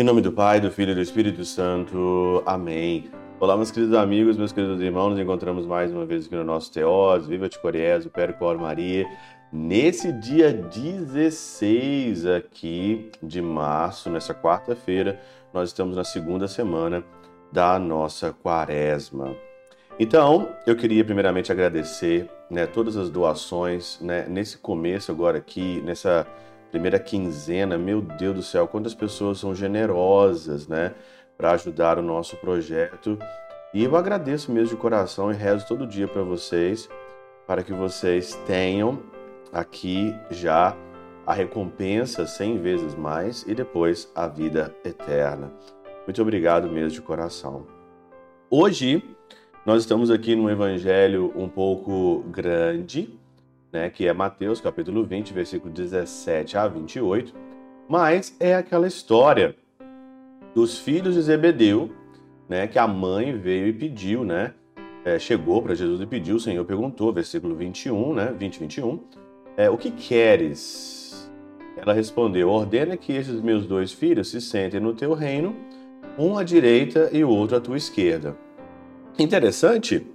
Em nome do Pai, do Filho e do Espírito Santo. Amém. Olá, meus queridos amigos, meus queridos irmãos, nos encontramos mais uma vez aqui no nosso Teós, Viva de Coriés, o Percor Maria, nesse dia 16 aqui de março, nessa quarta-feira, nós estamos na segunda semana da nossa quaresma. Então, eu queria primeiramente agradecer né, todas as doações né, nesse começo agora aqui, nessa primeira quinzena, meu Deus do céu, quantas pessoas são generosas, né, para ajudar o nosso projeto. E eu agradeço mesmo de coração e rezo todo dia para vocês, para que vocês tenham aqui já a recompensa 100 vezes mais e depois a vida eterna. Muito obrigado mesmo de coração. Hoje nós estamos aqui num evangelho um pouco grande, né, que é Mateus capítulo 20, versículo 17 a 28, mas é aquela história dos filhos de Zebedeu, né, que a mãe veio e pediu, né, é, chegou para Jesus e pediu, o Senhor perguntou, versículo 21, né, 20, 21, é, o que queres? Ela respondeu, ordena que esses meus dois filhos se sentem no teu reino, um à direita e o outro à tua esquerda. Interessante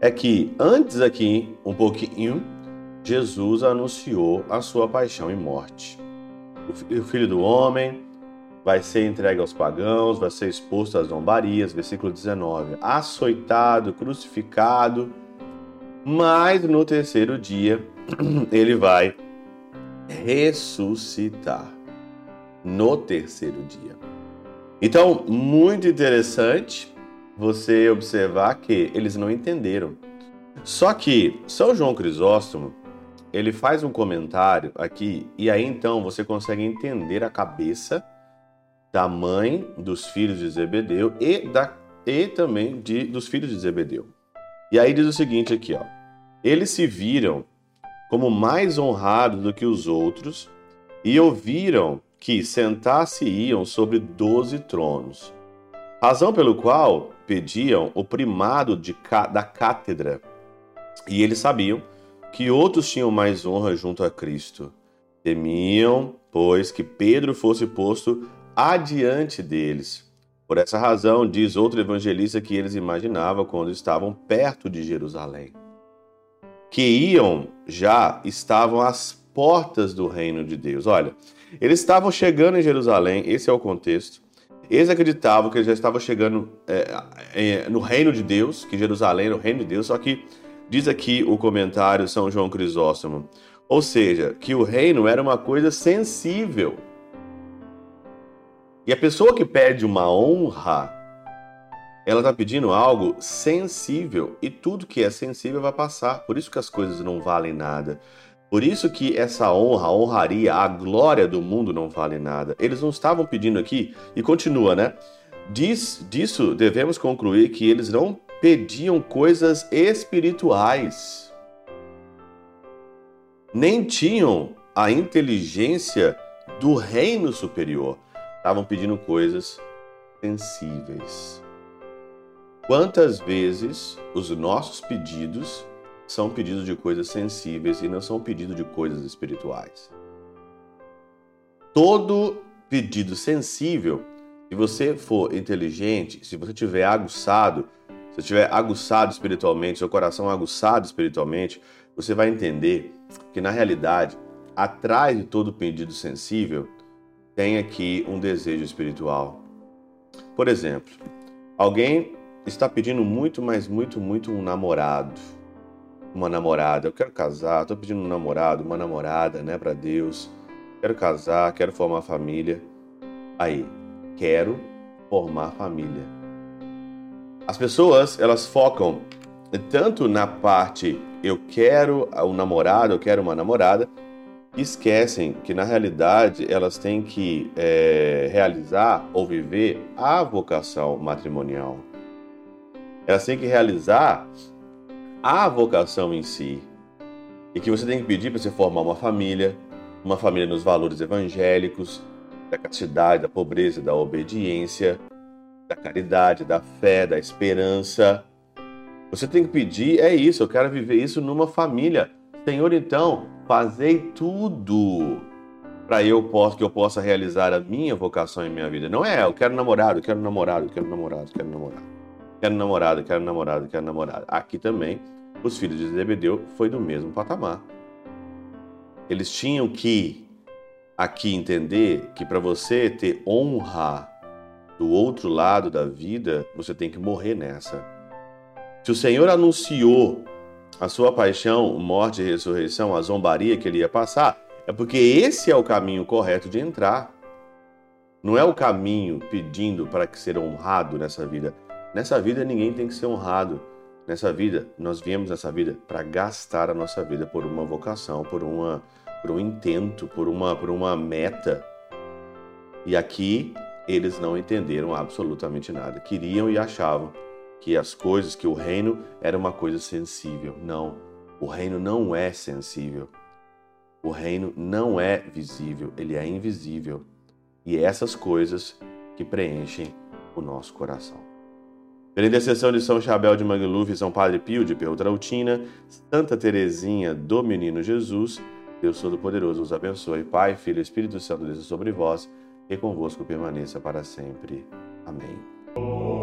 é que antes aqui, um pouquinho, Jesus anunciou a sua paixão e morte. O filho do homem vai ser entregue aos pagãos, vai ser exposto às zombarias, versículo 19, açoitado, crucificado, mas no terceiro dia ele vai ressuscitar. No terceiro dia. Então, muito interessante você observar que eles não entenderam. Só que São João Crisóstomo ele faz um comentário aqui e aí então você consegue entender a cabeça da mãe dos filhos de Zebedeu e, da, e também de, dos filhos de Zebedeu. E aí diz o seguinte aqui, ó. Eles se viram como mais honrados do que os outros e ouviram que sentar-se-iam sobre doze tronos, razão pelo qual pediam o primado de, da cátedra. E eles sabiam que outros tinham mais honra junto a Cristo. Temiam, pois, que Pedro fosse posto adiante deles. Por essa razão, diz outro evangelista que eles imaginavam quando estavam perto de Jerusalém. Que iam já estavam às portas do reino de Deus. Olha, eles estavam chegando em Jerusalém, esse é o contexto. Eles acreditavam que eles já estavam chegando é, é, no reino de Deus, que Jerusalém era o reino de Deus, só que diz aqui o comentário São João Crisóstomo, ou seja, que o reino era uma coisa sensível e a pessoa que pede uma honra, ela está pedindo algo sensível e tudo que é sensível vai passar. Por isso que as coisas não valem nada. Por isso que essa honra, a honraria, a glória do mundo não vale nada. Eles não estavam pedindo aqui e continua, né? Diz, disso devemos concluir que eles não pediam coisas espirituais. Nem tinham a inteligência do reino superior estavam pedindo coisas sensíveis. Quantas vezes os nossos pedidos são pedidos de coisas sensíveis e não são pedidos de coisas espirituais? Todo pedido sensível, se você for inteligente, se você tiver aguçado, se você tiver aguçado espiritualmente, seu coração aguçado espiritualmente, você vai entender que na realidade, atrás de todo pedido sensível, tem aqui um desejo espiritual. Por exemplo, alguém está pedindo muito, mas muito, muito um namorado, uma namorada. Eu quero casar, estou pedindo um namorado, uma namorada, né, para Deus. Quero casar, quero formar família. Aí, quero formar família. As pessoas, elas focam tanto na parte eu quero um namorado, eu quero uma namorada, esquecem que na realidade elas têm que é, realizar ou viver a vocação matrimonial. Elas têm que realizar a vocação em si. E que você tem que pedir para você formar uma família, uma família nos valores evangélicos, da castidade, da pobreza, da obediência, da caridade, da fé, da esperança. Você tem que pedir, é isso, eu quero viver isso numa família. Senhor, então, fazei tudo para eu possa que eu possa realizar a minha vocação em minha vida. Não é, eu quero namorado, quero namorado, quero namorado, quero namorado. Quero namorado, quero namorado, quero namorado. Aqui também, os filhos de Zebedeu foi do mesmo patamar. Eles tinham que aqui entender que para você ter honra do outro lado da vida, você tem que morrer nessa. Se o Senhor anunciou a sua paixão, morte e ressurreição, a zombaria que ele ia passar, é porque esse é o caminho correto de entrar. Não é o caminho pedindo para que ser honrado nessa vida. Nessa vida ninguém tem que ser honrado. Nessa vida, nós viemos nessa vida para gastar a nossa vida por uma vocação, por uma por um intento, por uma por uma meta. E aqui eles não entenderam absolutamente nada. Queriam e achavam que as coisas, que o reino era uma coisa sensível. Não, o reino não é sensível. O reino não é visível, ele é invisível. E essas coisas que preenchem o nosso coração. Pela intercessão de São Chabel de Mangluf e São Padre Pio de Peltrautina, Santa Teresinha do Menino Jesus, Deus Todo-Poderoso os abençoe. Pai, Filho e Espírito Santo desça sobre vós e convosco permaneça para sempre. Amém.